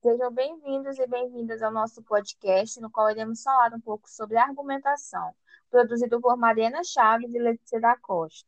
Sejam bem-vindos e bem-vindas ao nosso podcast, no qual iremos falar um pouco sobre argumentação, produzido por Mariana Chaves e Letícia da Costa.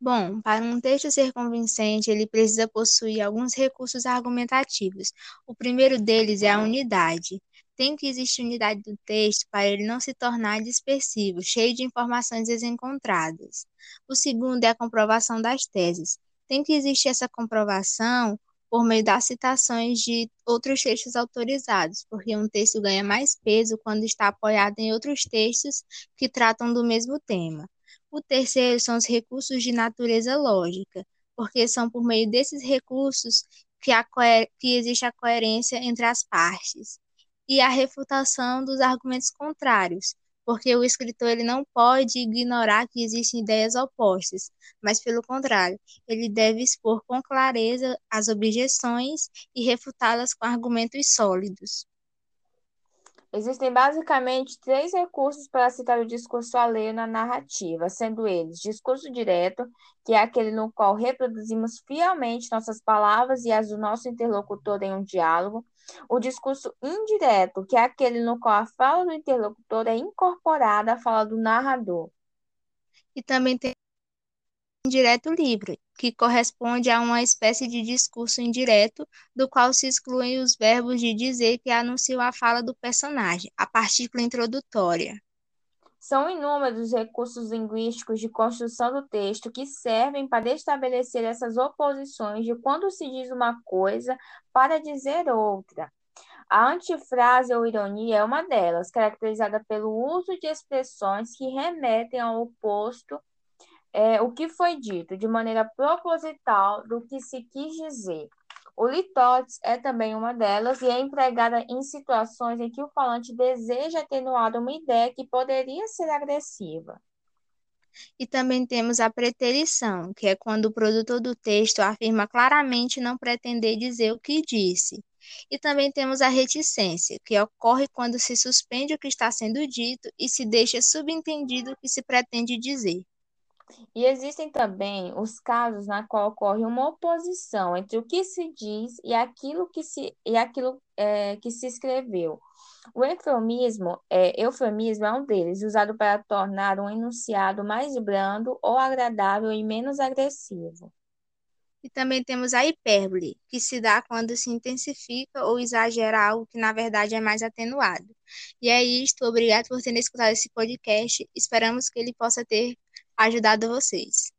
Bom, para um texto ser convincente, ele precisa possuir alguns recursos argumentativos. O primeiro deles é a unidade. Tem que existir unidade do texto para ele não se tornar dispersivo, cheio de informações desencontradas. O segundo é a comprovação das teses. Tem que existir essa comprovação por meio das citações de outros textos autorizados, porque um texto ganha mais peso quando está apoiado em outros textos que tratam do mesmo tema. O terceiro são os recursos de natureza lógica, porque são por meio desses recursos que, que existe a coerência entre as partes, e a refutação dos argumentos contrários, porque o escritor ele não pode ignorar que existem ideias opostas, mas pelo contrário, ele deve expor com clareza as objeções e refutá-las com argumentos sólidos. Existem basicamente três recursos para citar o discurso alheio na narrativa, sendo eles discurso direto, que é aquele no qual reproduzimos fielmente nossas palavras e as do nosso interlocutor em um diálogo, o discurso indireto, que é aquele no qual a fala do interlocutor é incorporada à fala do narrador. E também tem indireto livre, que corresponde a uma espécie de discurso indireto, do qual se excluem os verbos de dizer que anunciam a fala do personagem, a partícula introdutória. São inúmeros os recursos linguísticos de construção do texto que servem para estabelecer essas oposições de quando se diz uma coisa para dizer outra. A antifrase ou ironia é uma delas, caracterizada pelo uso de expressões que remetem ao oposto é, o que foi dito de maneira proposital do que se quis dizer. O litotes é também uma delas e é empregada em situações em que o falante deseja atenuar uma ideia que poderia ser agressiva. E também temos a preterição, que é quando o produtor do texto afirma claramente não pretender dizer o que disse. E também temos a reticência, que ocorre quando se suspende o que está sendo dito e se deixa subentendido o que se pretende dizer. E existem também os casos na qual ocorre uma oposição entre o que se diz e aquilo que se, e aquilo, é, que se escreveu. O eufemismo é, eufemismo é um deles, usado para tornar um enunciado mais brando ou agradável e menos agressivo. E também temos a hipérbole, que se dá quando se intensifica ou exagera algo que na verdade é mais atenuado. E é isto, obrigado por terem escutado esse podcast. Esperamos que ele possa ter ajudado vocês.